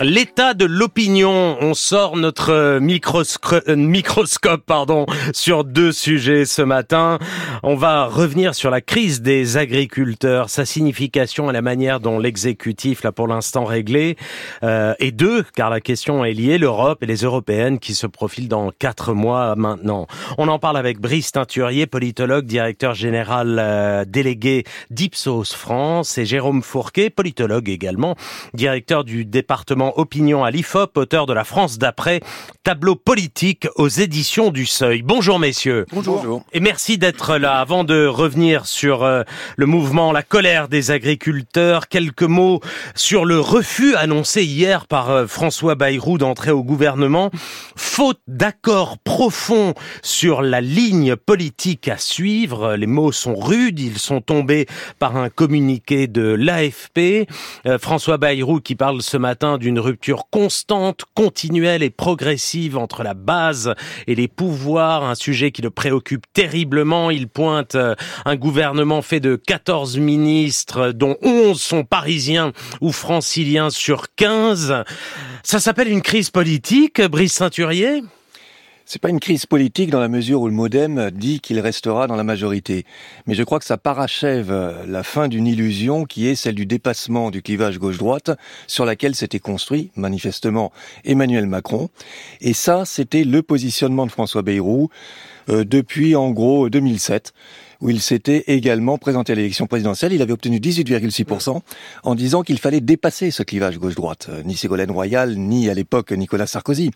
L'état de l'opinion, on sort notre euh, microscope pardon, sur deux sujets ce matin. On va revenir sur la crise des agriculteurs, sa signification et la manière dont l'exécutif l'a pour l'instant réglé. Euh, et deux, car la question est liée, l'Europe et les Européennes qui se profilent dans quatre mois maintenant. On en parle avec Brice Teinturier, politologue, directeur général euh, délégué d'Ipsos France, et Jérôme Fourquet, politologue également, directeur du département Opinion à l'IFOP, auteur de La France d'après, tableau politique aux éditions du Seuil. Bonjour messieurs. Bonjour. Et merci d'être là. Avant de revenir sur euh, le mouvement, la colère des agriculteurs, quelques mots sur le refus annoncé hier par euh, François Bayrou d'entrer au gouvernement. Faute d'accord profond sur la ligne politique à suivre, les mots sont rudes, ils sont tombés par un communiqué de l'AFP. Euh, François Bayrou qui parle ce matin d'une rupture constante, continuelle et progressive entre la base et les pouvoirs, un sujet qui le préoccupe terriblement. Il pointe euh, un gouvernement fait de 14 ministres, dont 11 sont parisiens ou franciliens sur 15. Ça s'appelle une crise politique, Brice Ceinturier c'est pas une crise politique dans la mesure où le MoDem dit qu'il restera dans la majorité. Mais je crois que ça parachève la fin d'une illusion qui est celle du dépassement du clivage gauche-droite sur laquelle s'était construit manifestement Emmanuel Macron. Et ça, c'était le positionnement de François Bayrou euh, depuis en gros 2007 où il s'était également présenté à l'élection présidentielle. Il avait obtenu 18,6% en disant qu'il fallait dépasser ce clivage gauche-droite. Ni Ségolène Royal, ni à l'époque Nicolas Sarkozy.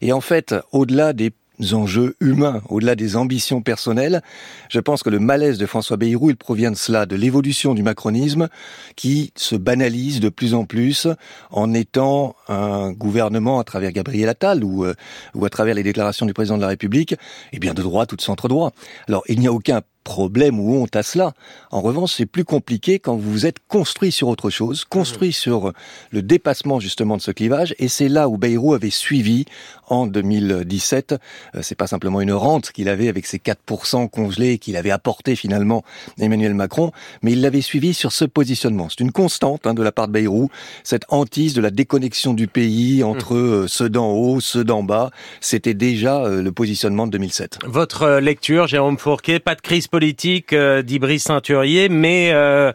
Et en fait, au-delà des enjeux humains, au-delà des ambitions personnelles. Je pense que le malaise de François Bayrou, il provient de cela, de l'évolution du macronisme qui se banalise de plus en plus en étant un gouvernement à travers Gabriel Attal ou, euh, ou à travers les déclarations du président de la République, et eh bien de droite ou de centre-droit. Alors, il n'y a aucun problème ou honte à cela. En revanche, c'est plus compliqué quand vous vous êtes construit sur autre chose, construit mmh. sur le dépassement justement de ce clivage, et c'est là où Bayrou avait suivi en 2017. Euh, c'est pas simplement une rente qu'il avait avec ses 4% congelés qu'il avait apporté finalement Emmanuel Macron, mais il l'avait suivi sur ce positionnement. C'est une constante hein, de la part de Bayrou, cette hantise de la déconnexion du pays entre mmh. euh, ceux d'en haut, ceux d'en bas. C'était déjà euh, le positionnement de 2007. Votre lecture, Jérôme Fourquet, pas de crise politique euh, d'Ibris Ceinturier, mais euh,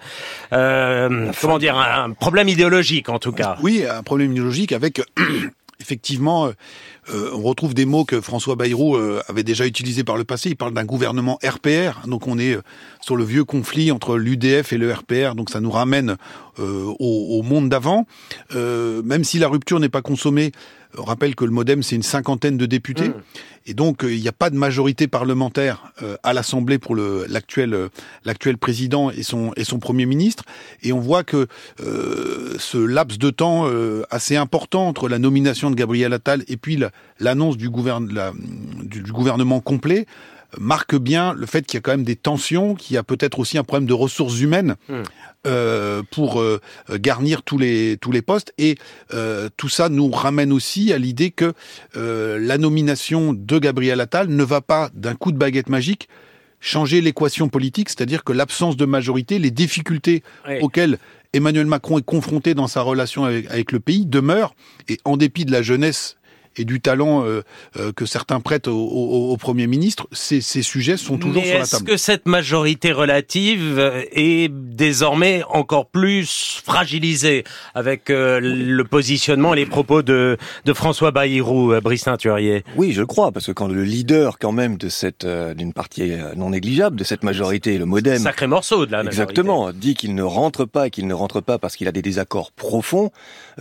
euh, comment dire un problème idéologique en tout cas. Oui, un problème idéologique avec effectivement, on retrouve des mots que François Bayrou avait déjà utilisés par le passé. Il parle d'un gouvernement RPR. Donc on est sur le vieux conflit entre l'UDF et le RPR. Donc ça nous ramène au, monde d'avant. même si la rupture n'est pas consommée, on rappelle que le MoDem, c'est une cinquantaine de députés. Mmh. Et donc, euh, il n'y a pas de majorité parlementaire euh, à l'Assemblée pour l'actuel euh, l'actuel président et son, et son Premier ministre. Et on voit que ce laps de temps assez important entre la nomination de Gabriel Attal et puis l'annonce du, du, gouvernement complet marque bien le fait qu'il y a quand même des tensions, qu'il y a peut-être aussi un problème de ressources humaines hmm. euh, pour euh, garnir tous les tous les postes. Et euh, tout ça nous ramène aussi à l'idée que la nomination de Gabriel Attal ne va pas d'un coup de baguette magique changer l'équation politique, c'est-à-dire que l'absence de majorité, les difficultés auxquelles Emmanuel Macron est confronté dans sa relation avec, avec, le pays demeurent, et en dépit de la jeunesse et du talent euh, euh, que certains prêtent au, au, Premier ministre, ces, ces, sujets sont toujours sur la table. Est-ce que cette majorité relative euh, est désormais encore plus fragilisée avec le positionnement et les propos de, de François Bayrou, Brice Teinturier Oui, je crois, parce que quand le leader quand même de cette d'une partie non négligeable de cette majorité, le MoDem, sacré morceau de la majorité. exactement, dit qu'il ne rentre pas et qu'il ne rentre pas parce qu'il a des désaccords profonds,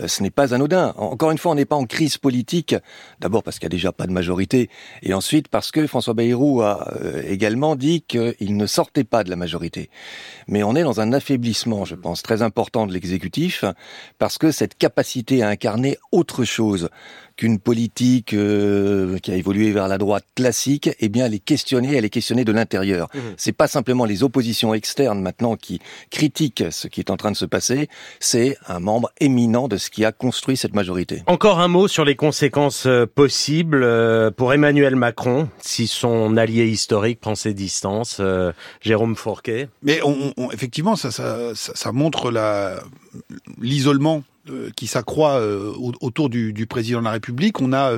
ce n'est pas anodin. Encore une fois, on n'est pas en crise politique D'abord parce qu'il n'y a déjà pas de majorité, et ensuite parce que François Bayrou a euh, également dit qu'il ne sortait pas de la majorité. Mais on est dans un affaiblissement, je pense, très important de l'exécutif, parce que cette capacité à incarner autre chose qu'une politique euh, qui a évolué vers la droite classique, eh bien, elle est questionnée, elle est questionnée de l'intérieur. Mmh. C'est pas simplement les oppositions externes maintenant qui critiquent ce qui est en train de se passer, c'est un membre éminent de ce qui a construit cette majorité. Encore un mot sur les conséquences euh, possibles euh, pour Emmanuel Macron si son allié historique prend ses distances, Jérôme Fourquet. Mais on, effectivement, ça, ça, ça, ça montre la l'isolement qui s'accroît autour du, président de la République. On a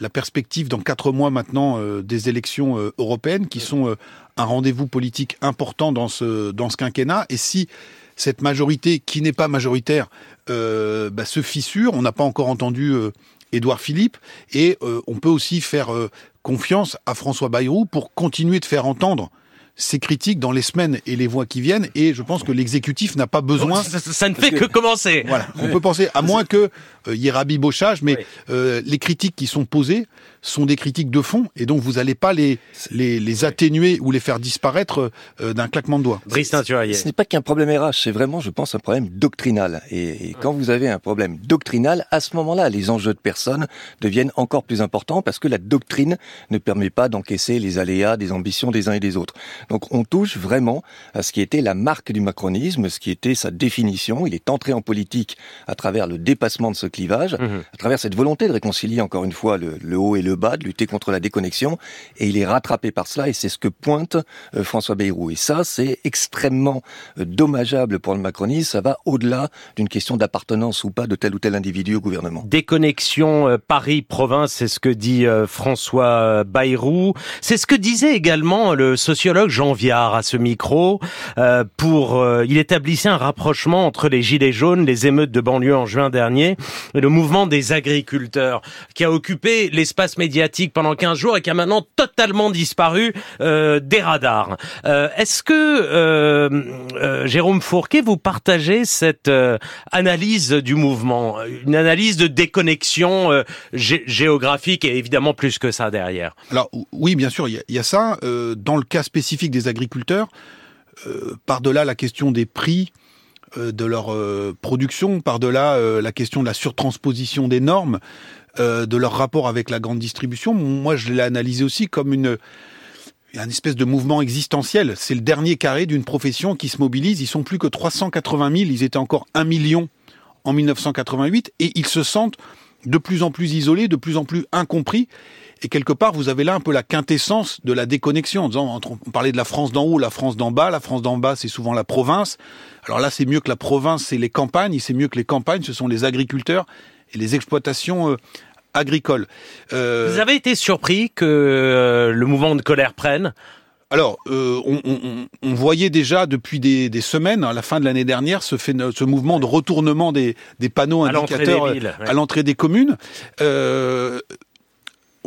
la perspective dans quatre mois maintenant des élections européennes qui sont un rendez-vous politique important dans ce quinquennat. Et si cette majorité qui n'est pas majoritaire euh, bah, se fissure. On n'a pas encore entendu euh, Édouard Philippe et euh, on peut aussi faire confiance à François Bayrou pour continuer de faire entendre ses critiques dans les semaines et les mois qui viennent et je pense que l'exécutif n'a pas besoin ça, ne fait que, commencer voilà on peut penser à moins que il y ait rabibochage mais les critiques qui sont posées sont des critiques de fond et donc vous n'allez pas les, les, les, atténuer ou les faire disparaître euh, d'un claquement de doigts. Ce n'est pas qu'un problème RH, c'est vraiment, je pense, un problème doctrinal. Et, quand vous avez un problème doctrinal, à ce moment-là, les enjeux de personnes deviennent encore plus importants parce que la doctrine ne permet pas d'encaisser les aléas des ambitions des uns et des autres. Donc on touche vraiment à ce qui était la marque du macronisme, ce qui était sa définition. Il est entré en politique à travers le dépassement de ce clivage, mmh à travers cette volonté de réconcilier encore une fois le, le haut et le le bas, de lutter contre la déconnexion, et il est rattrapé par cela, et c'est ce que pointe euh, François Bayrou. Et ça, c'est extrêmement euh, dommageable pour le macronisme, ça va au-delà d'une question d'appartenance ou pas de tel ou tel individu au gouvernement. Déconnexion euh, Paris-Province, c'est ce que dit François Bayrou. C'est ce que disait également le sociologue Jean Viard à ce micro. pour, il établissait un rapprochement entre les gilets jaunes, les émeutes de banlieue en juin dernier, et le mouvement des agriculteurs, qui a occupé l'espace médiatique pendant 15 jours et qui a maintenant totalement disparu euh, des radars. Euh, est-ce que euh, Jérôme Fourquet, vous partagez cette analyse du mouvement, une analyse de déconnexion géographique et évidemment plus que ça derrière Alors oui, bien sûr, il y, a ça. dans le cas spécifique des agriculteurs, par-delà la question des prix, de leur production, par-delà la question de la surtransposition des normes, euh, de leur rapport avec la grande distribution, moi je l'ai analysé aussi comme une un espèce de mouvement existentiel. C'est le dernier carré d'une profession qui se mobilise. Ils sont plus que 380 000. Ils étaient encore 1 million en 1988 et ils se sentent de plus en plus isolés, de plus en plus incompris. Et quelque part, vous avez là un peu la quintessence de la déconnexion. En disant, on parlait de la France d'en haut, la France d'en bas. La France d'en bas, c'est souvent la province. Alors là, c'est mieux que la province, c'est les campagnes. C'est mieux que les campagnes, ce sont les agriculteurs et les exploitations euh, agricole. Euh, Vous avez été surpris que euh, le mouvement de colère prenne? Alors, euh, on, voyait déjà depuis des, semaines, à la fin de l'année dernière, ce, ce mouvement de retournement des, panneaux indicateurs à l'entrée des, communes.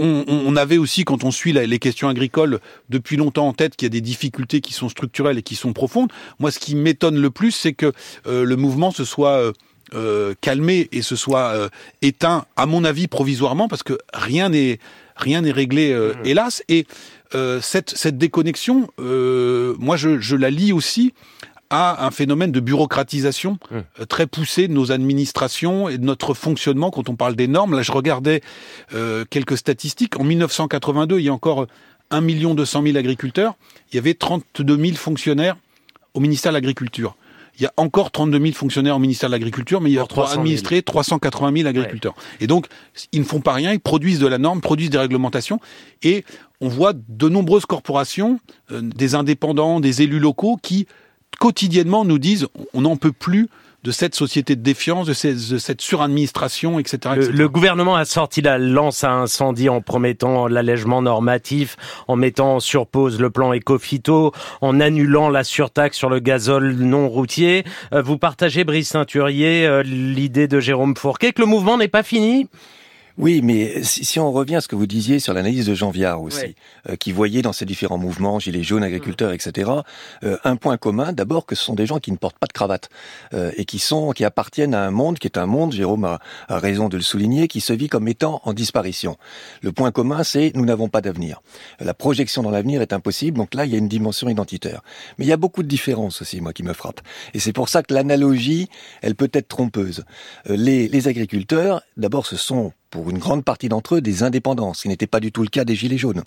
On, avait aussi, quand on suit les questions agricoles, depuis longtemps en tête qu'il y a des difficultés qui sont structurelles et qui sont profondes. Moi, ce qui m'étonne le plus, c'est que le mouvement se soit euh, calmé et se soit euh, éteint, à mon avis, provisoirement, parce que rien n'est rien n'est réglé, euh, mmh. hélas. Et cette, cette déconnexion, moi, je, je, la lis aussi à un phénomène de bureaucratisation mmh. très poussé de nos administrations et de notre fonctionnement quand on parle des normes. Là, je regardais quelques statistiques. En 1982, il y a encore 1 200 000 agriculteurs. Il y avait 32 000 fonctionnaires au ministère de l'Agriculture il y a encore 32 000 fonctionnaires au ministère de l'Agriculture, mais il y a administrés 380 000 agriculteurs. Et donc, ils ne font pas rien, ils produisent de la norme, produisent des réglementations, et on voit de nombreuses corporations, euh, des indépendants, des élus locaux qui quotidiennement nous disent on n'en peut plus de cette société de défiance, de, cette suradministration, etc., Le, gouvernement a sorti la lance à incendie en promettant l'allègement normatif, en mettant sur pause le plan éco-phyto, en annulant la surtaxe sur le gazole non routier. Euh, vous partagez, Brice Ceinturier, euh, l'idée de Jérôme Fourquet que le mouvement n'est pas fini? Oui, mais si, on revient à ce que vous disiez sur l'analyse de Jean Viard aussi, euh, qui voyait dans ces différents mouvements, gilets jaunes, agriculteurs, etc., euh, un point commun, d'abord que ce sont des gens qui ne portent pas de cravate euh, et qui sont, qui appartiennent à un monde qui est un monde, Jérôme a, a, raison de le souligner, qui se vit comme étant en disparition. Le point commun, c'est nous n'avons pas d'avenir. La projection dans l'avenir est impossible, donc là il y a une dimension identitaire. Mais il y a beaucoup de différences aussi, moi, qui me frappent. Et c'est pour ça que l'analogie, elle peut être trompeuse. les, les agriculteurs, d'abord, ce sont pour une grande partie d'entre eux, des indépendants, ce qui n'était pas du tout le cas des Gilets jaunes.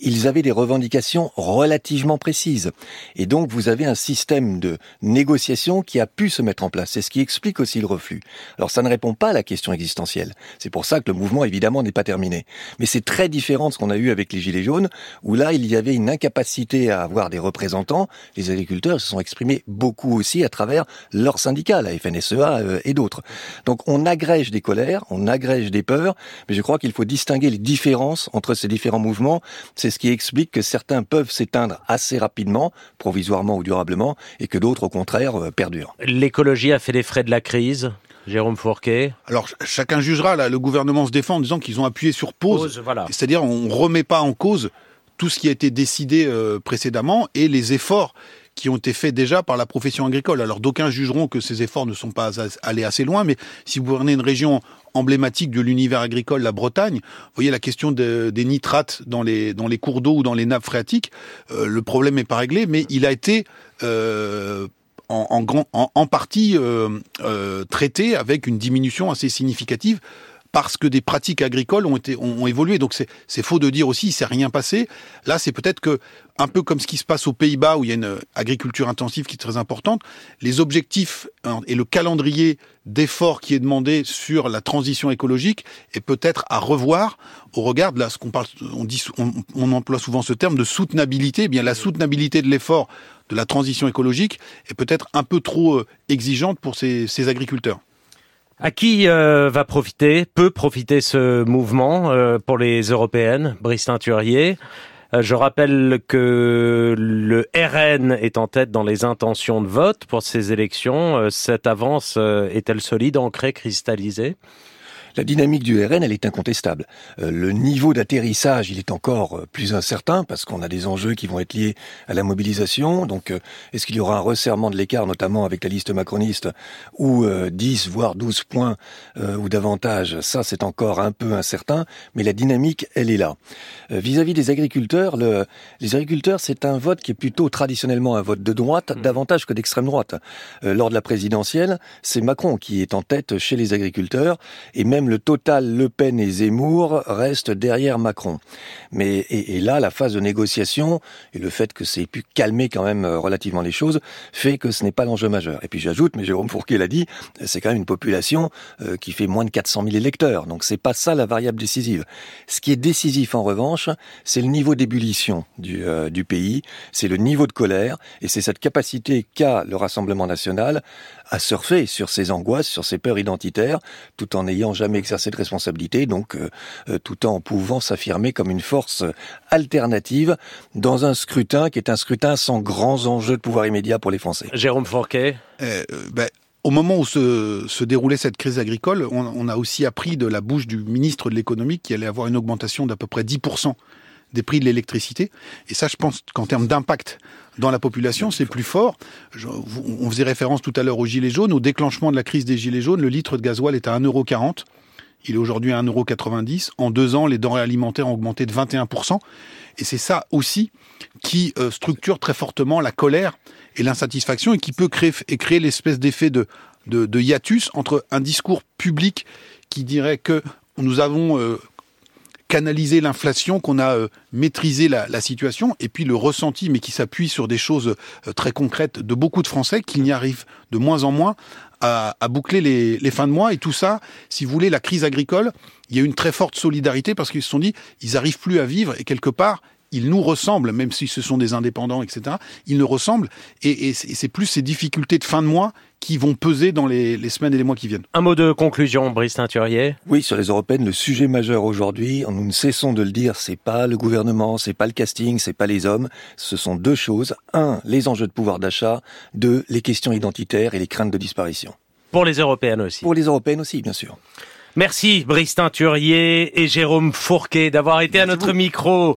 Ils avaient des revendications relativement précises. Et donc, vous avez un système de négociation qui a pu se mettre en place. C'est ce qui explique aussi le reflux. Alors, ça ne répond pas à la question existentielle. C'est pour ça que le mouvement, évidemment, n'est pas terminé. Mais c'est très différent de ce qu'on a eu avec les Gilets jaunes, où là, il y avait une incapacité à avoir des représentants. Les agriculteurs se sont exprimés beaucoup aussi à travers leurs syndicats, la FNSEA euh, et d'autres. Donc, on agrège des colères, on agrège des peurs, mais je crois qu'il faut distinguer les différences entre ces différents mouvements. C'est ce qui explique que certains peuvent s'éteindre assez rapidement, provisoirement ou durablement, et que d'autres, au contraire, euh, perdurent. L'écologie a fait les frais de la crise Jérôme Fourquet Alors chacun jugera, là, le gouvernement se défend en disant qu'ils ont appuyé sur pause. voilà. C'est-à-dire on ne remet pas en cause tout ce qui a été décidé euh, précédemment et les efforts qui ont été faits déjà par la profession agricole. Alors d'aucuns jugeront que ces efforts ne sont pas allés assez loin, mais si vous prenez une région emblématique de l'univers agricole, la Bretagne, vous voyez la question des nitrates dans les, cours d'eau ou dans les nappes phréatiques, euh, le problème n'est pas réglé, mais il a été euh, en, partie euh, traité avec une diminution assez significative parce que des pratiques agricoles ont été ont, évolué. Donc c'est faux de dire aussi il s'est rien passé. Là, c'est peut-être que un peu comme ce qui se passe aux Pays-Bas où il y a une agriculture intensive qui est très importante, les objectifs hein, et le calendrier d'efforts qui est demandé sur la transition écologique est peut-être à revoir au regard de là ce qu'on parle on dit on, emploie souvent ce terme de soutenabilité, eh bien la soutenabilité de l'effort de la transition écologique est peut-être un peu trop euh, exigeante pour ces, ces agriculteurs. À qui euh, va profiter, peut profiter ce mouvement euh, pour les européennes, Brice Teinturier euh, je rappelle que le RN est en tête dans les intentions de vote pour ces élections. Cette avance est-elle solide, ancrée, cristallisée? La dynamique du RN, elle est incontestable. Euh, le niveau d'atterrissage, il est encore euh, plus incertain parce qu'on a des enjeux qui vont être liés à la mobilisation. Donc, euh, est-ce qu'il y aura un resserrement de l'écart, notamment avec la liste macroniste, ou 10, voire 12 points ou davantage Ça, c'est encore un peu incertain, mais la dynamique, elle est là. Vis-à-vis des agriculteurs, le, les agriculteurs, c'est un vote qui est plutôt traditionnellement un vote de droite, mmh. davantage que d'extrême droite. lors de la présidentielle, c'est Macron qui est en tête chez les agriculteurs, et même le total Le Pen et Zemmour reste derrière Macron. Mais et, là, la phase de négociation et le fait que c'est pu calmer quand même euh, relativement les choses fait que ce n'est pas l'enjeu majeur. Et puis j'ajoute, mais Jérôme Fourquet l'a dit, c'est quand même une population euh, qui fait moins de 400 000 électeurs. Donc c'est pas ça la variable décisive. Ce qui est décisif en revanche, c'est le niveau d'ébullition du, euh, du pays, c'est le niveau de colère et c'est cette capacité qu'a le Rassemblement national à surfer sur ses angoisses, sur ses peurs identitaires, tout en n'ayant jamais exercé de responsabilité, donc euh, euh, tout en pouvant s'affirmer comme une force alternative dans un scrutin qui est un scrutin sans grands enjeux de pouvoir immédiat pour les Français. Jérôme Forquet euh, ben, au moment où se, se, déroulait cette crise agricole, on, on, a aussi appris de la bouche du ministre de l'économie qu'il allait avoir une augmentation d'à peu près 10% des prix de l'électricité. Et ça, je pense qu'en termes d'impact dans la population, c'est plus fort. on faisait référence tout à l'heure aux Gilets jaunes. Au déclenchement de la crise des Gilets jaunes, le litre de gasoil est à 1,40€. Il est aujourd'hui à 1,90€. En deux ans, les denrées alimentaires ont augmenté de 21%. Et c'est ça aussi qui euh, structure très fortement la colère et l'insatisfaction et qui peut créer, créer l'espèce d'effet de, de, hiatus entre un discours public qui dirait que nous avons euh, canaliser l'inflation, qu'on a euh, maîtrisé la, situation, et puis le ressenti, mais qui s'appuie sur des choses euh, très concrètes de beaucoup de Français, qui n'y arrivent de moins en moins à, boucler les, les, fins de mois. Et tout ça, si vous voulez, la crise agricole, il y a une très forte solidarité parce qu'ils se sont dit, ils n'arrivent plus à vivre, et quelque part, ils nous ressemblent, même si ce sont des indépendants, etc. Ils nous ressemblent, et, c'est plus ces difficultés de fin de mois qui vont peser dans les, semaines et les mois qui viennent. Un mot de conclusion, Brice Teinturier. Oui, sur les européennes, le sujet majeur aujourd'hui, nous ne cessons de le dire, c'est pas le gouvernement, c'est pas le casting, c'est pas les hommes. Ce sont deux choses. Un, les enjeux de pouvoir d'achat. Deux, les questions identitaires et les craintes de disparition. Pour les européennes aussi. Pour les européennes aussi, bien sûr. Merci Brice Teinturier et Jérôme Fourquet d'avoir été à notre micro.